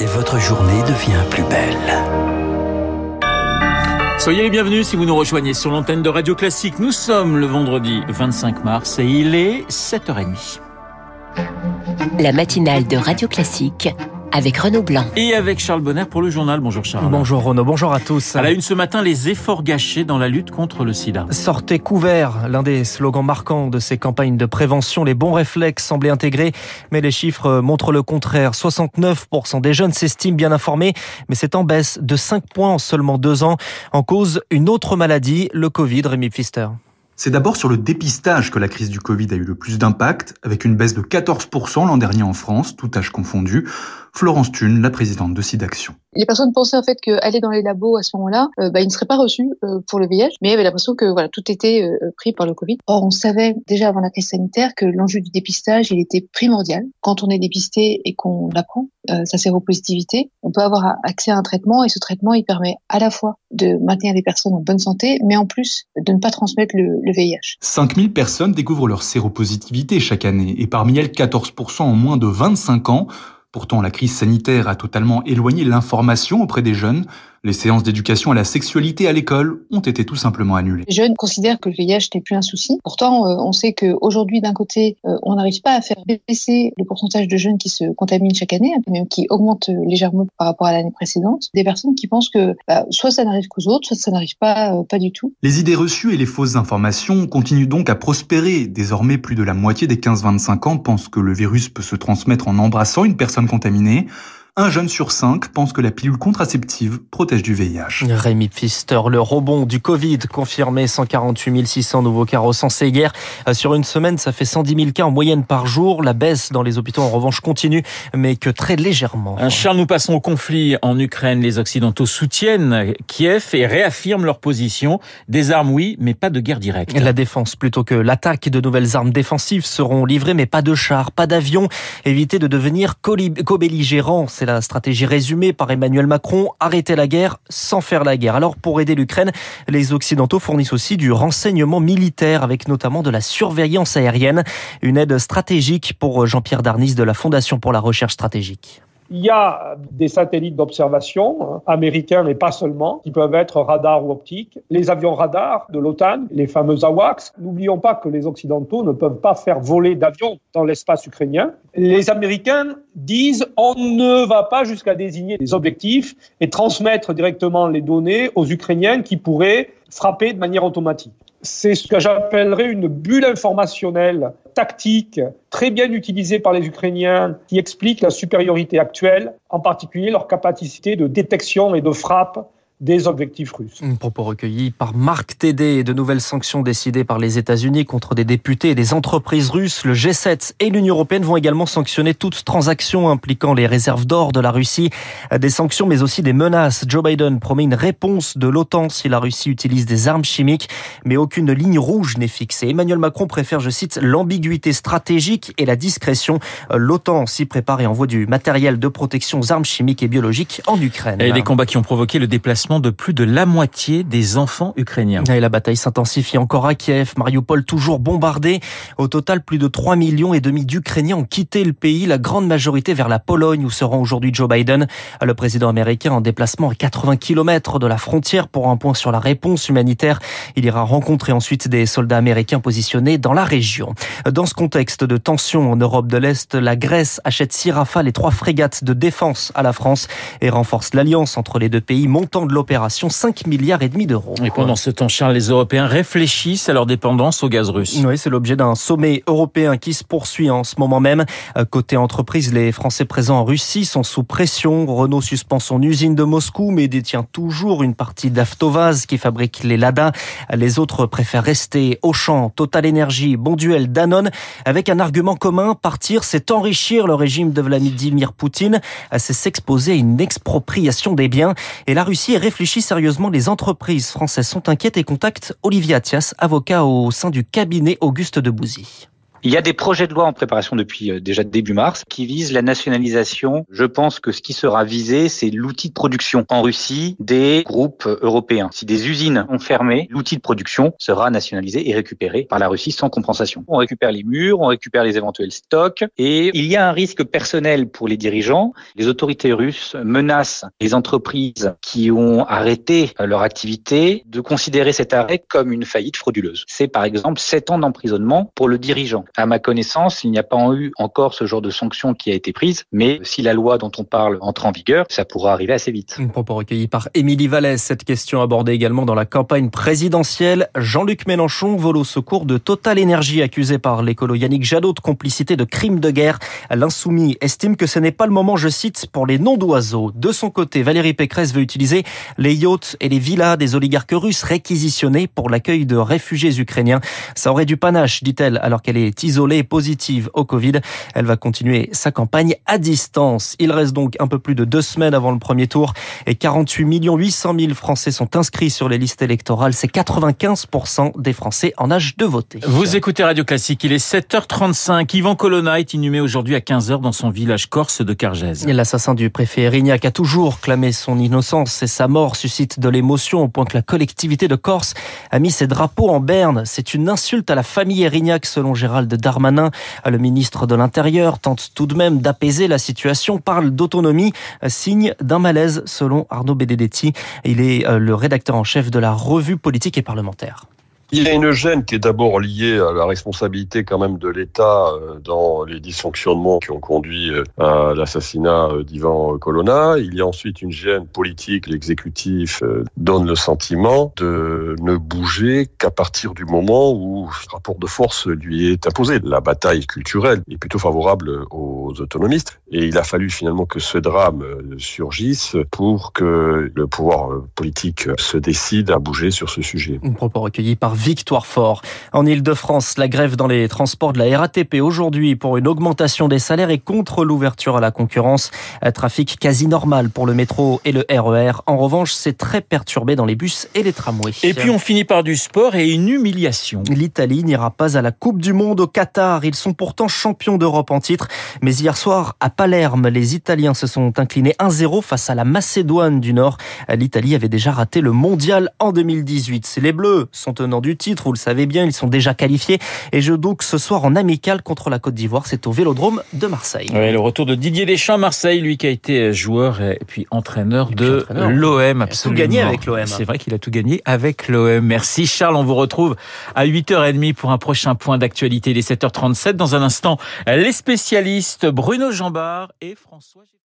et votre journée devient plus belle. Soyez les bienvenus si vous nous rejoignez sur l'antenne de Radio Classique. Nous sommes le vendredi 25 mars et il est 7h30. La matinale de Radio Classique avec Renaud Blanc. Et avec Charles Bonner pour le journal. Bonjour Charles. Bonjour Renaud, bonjour à tous. À la une ce matin, les efforts gâchés dans la lutte contre le sida. Sortez couverts, l'un des slogans marquants de ces campagnes de prévention. Les bons réflexes semblaient intégrés, mais les chiffres montrent le contraire. 69% des jeunes s'estiment bien informés, mais c'est en baisse de 5 points en seulement deux ans. En cause, une autre maladie, le Covid, Rémi Pfister. C'est d'abord sur le dépistage que la crise du Covid a eu le plus d'impact, avec une baisse de 14% l'an dernier en France, tout âge confondu. Florence Thune, la présidente de SIDAction. Les personnes pensaient en fait qu'aller dans les labos à ce moment-là, euh, bah, ils ne seraient pas reçus euh, pour le VIH, mais avaient l'impression que voilà tout était euh, pris par le Covid. Or, on savait déjà avant la crise sanitaire que l'enjeu du dépistage, il était primordial. Quand on est dépisté et qu'on apprend sa séropositivité, on peut avoir accès à un traitement et ce traitement, il permet à la fois de maintenir les personnes en bonne santé, mais en plus de ne pas transmettre le, le VIH. 5000 personnes découvrent leur séropositivité chaque année et parmi elles 14% en moins de 25 ans. Pourtant, la crise sanitaire a totalement éloigné l'information auprès des jeunes. Les séances d'éducation à la sexualité à l'école ont été tout simplement annulées. Les jeunes considèrent que le VIH n'est plus un souci. Pourtant, euh, on sait qu'aujourd'hui, d'un côté, euh, on n'arrive pas à faire baisser le pourcentage de jeunes qui se contaminent chaque année, hein, même qui augmente légèrement par rapport à l'année précédente. Des personnes qui pensent que bah, soit ça n'arrive qu'aux autres, soit ça n'arrive pas, euh, pas du tout. Les idées reçues et les fausses informations continuent donc à prospérer. Désormais, plus de la moitié des 15-25 ans pensent que le virus peut se transmettre en embrassant une personne contaminée. Un jeune sur cinq pense que la pilule contraceptive protège du VIH. Rémi Pfister, le rebond du Covid confirmé 148 600 nouveaux cas recensés hier. Euh, sur une semaine, ça fait 110 000 cas en moyenne par jour. La baisse dans les hôpitaux, en revanche, continue, mais que très légèrement. Charles, nous passons au conflit en Ukraine. Les Occidentaux soutiennent Kiev et réaffirment leur position. Des armes, oui, mais pas de guerre directe. La défense plutôt que l'attaque. De nouvelles armes défensives seront livrées, mais pas de chars, pas d'avions. Éviter de devenir co-belligérants, c'est la stratégie résumée par Emmanuel Macron, arrêter la guerre sans faire la guerre. Alors pour aider l'Ukraine, les Occidentaux fournissent aussi du renseignement militaire avec notamment de la surveillance aérienne, une aide stratégique pour Jean-Pierre Darnis de la Fondation pour la recherche stratégique. Il y a des satellites d'observation hein, américains, mais pas seulement, qui peuvent être radars ou optiques. Les avions radars de l'OTAN, les fameux AWACS. N'oublions pas que les Occidentaux ne peuvent pas faire voler d'avions dans l'espace ukrainien. Les Américains disent on ne va pas jusqu'à désigner des objectifs et transmettre directement les données aux Ukrainiens qui pourraient frapper de manière automatique c'est ce que j'appellerais une bulle informationnelle tactique très bien utilisée par les Ukrainiens qui explique la supériorité actuelle, en particulier leur capacité de détection et de frappe des objectifs russes. Un propos recueilli par Marc Tédé. De nouvelles sanctions décidées par les États-Unis contre des députés et des entreprises russes. Le G7 et l'Union européenne vont également sanctionner toute transaction impliquant les réserves d'or de la Russie. Des sanctions, mais aussi des menaces. Joe Biden promet une réponse de l'OTAN si la Russie utilise des armes chimiques, mais aucune ligne rouge n'est fixée. Emmanuel Macron préfère, je cite, l'ambiguïté stratégique et la discrétion. L'OTAN s'y prépare et envoie du matériel de protection aux armes chimiques et biologiques en Ukraine. Et les combats qui ont provoqué le déplacement de plus de la moitié des enfants ukrainiens. Et la bataille s'intensifie encore à Kiev. Mariupol toujours bombardé. Au total, plus de 3 millions et demi d'Ukrainiens ont quitté le pays, la grande majorité vers la Pologne où se rend aujourd'hui Joe Biden. Le président américain en déplacement à 80 km de la frontière pour un point sur la réponse humanitaire. Il ira rencontrer ensuite des soldats américains positionnés dans la région. Dans ce contexte de tension en Europe de l'Est, la Grèce achète six rafales et trois frégates de défense à la France et renforce l'alliance entre les deux pays, montant de l'opération 5 milliards et demi d'euros. Et pendant ce temps, Charles, les Européens réfléchissent à leur dépendance au gaz russe. Oui, c'est l'objet d'un sommet européen qui se poursuit en ce moment même. Côté entreprise, les Français présents en Russie sont sous pression. Renault suspend son usine de Moscou, mais détient toujours une partie d'Avtovaz qui fabrique les Lada. Les autres préfèrent rester au champ. Total Energy, Bonduel, Danone, avec un argument commun, partir, c'est enrichir le régime de Vladimir Poutine, c'est s'exposer à une expropriation des biens. Et la Russie est réfléchit sérieusement. Les entreprises françaises sont inquiètes et contactent Olivier Attias, avocat au sein du cabinet Auguste de Bouzy. Il y a des projets de loi en préparation depuis euh, déjà début mars qui visent la nationalisation. Je pense que ce qui sera visé, c'est l'outil de production en Russie des groupes européens. Si des usines ont fermé, l'outil de production sera nationalisé et récupéré par la Russie sans compensation. On récupère les murs, on récupère les éventuels stocks et il y a un risque personnel pour les dirigeants. Les autorités russes menacent les entreprises qui ont arrêté leur activité de considérer cet arrêt comme une faillite frauduleuse. C'est par exemple 7 ans d'emprisonnement pour le dirigeant. À ma connaissance, il n'y a pas eu encore ce genre de sanction qui a été prise, mais si la loi dont on parle entre en vigueur, ça pourra arriver assez vite. Un propos recueilli par Émilie Vallès. Cette question abordée également dans la campagne présidentielle. Jean-Luc Mélenchon vole au secours de Total Énergie accusé par l'écolo Yannick Jadot de complicité de crimes de guerre. L'insoumis estime que ce n'est pas le moment, je cite, pour les noms d'oiseaux. De son côté, Valérie Pécresse veut utiliser les yachts et les villas des oligarques russes réquisitionnés pour l'accueil de réfugiés ukrainiens. Ça aurait du panache, dit-elle, alors qu'elle est isolée positive au Covid. Elle va continuer sa campagne à distance. Il reste donc un peu plus de deux semaines avant le premier tour et 48 800 000 Français sont inscrits sur les listes électorales. C'est 95% des Français en âge de voter. Vous écoutez Radio Classique, il est 7h35. Yvan Colonna est inhumé aujourd'hui à 15h dans son village corse de Cargèse. L'assassin du préfet Erignac a toujours clamé son innocence et sa mort suscite de l'émotion au point que la collectivité de Corse a mis ses drapeaux en berne. C'est une insulte à la famille Erignac selon Gérald Darmanin. Le ministre de l'Intérieur tente tout de même d'apaiser la situation, parle d'autonomie, signe d'un malaise selon Arnaud Benedetti. Il est euh, le rédacteur en chef de la revue politique et parlementaire. Il y a une gêne qui est d'abord liée à la responsabilité quand même de l'État euh, dans les dysfonctionnements qui ont conduit euh, à l'assassinat euh, d'Ivan Colonna. Il y a ensuite une gêne politique. L'exécutif donne le sentiment de ne bouger qu'à partir du moment où ce rapport de force lui est imposé. La bataille culturelle est plutôt favorable aux autonomistes et il a fallu finalement que ce drame surgisse pour que le pouvoir politique se décide à bouger sur ce sujet. Un propos recueilli par Victoire Fort. En Ile-de-France, la grève dans les transports de la RATP aujourd'hui pour une augmentation des salaires et contre l'ouverture à la concurrence. Trafic quasi normal pour le métro et le RER. E en revanche, c'est très perturbé dans les bus et les tramways. Et puis on finit par du sport et une humiliation. L'Italie n'ira pas à la Coupe du Monde au Qatar. Ils sont pourtant champions d'Europe en titre. Mais hier soir, à Palerme, les Italiens se sont inclinés 1-0 face à la Macédoine du Nord. L'Italie avait déjà raté le mondial en 2018. Les Bleus sont tenants du titre, vous le savez bien, ils sont déjà qualifiés et je donc ce soir en amical contre la Côte d'Ivoire, c'est au Vélodrome de Marseille. le retour de Didier Deschamps Marseille, lui qui a été joueur et puis entraîneur de l'OM, absolument. tout gagné avec l'OM. C'est vrai qu'il a tout gagné avec l'OM. Merci Charles, on vous retrouve à 8h30 pour un prochain point d'actualité. Il est 7h37 dans un instant. Les spécialistes Bruno Jambard et François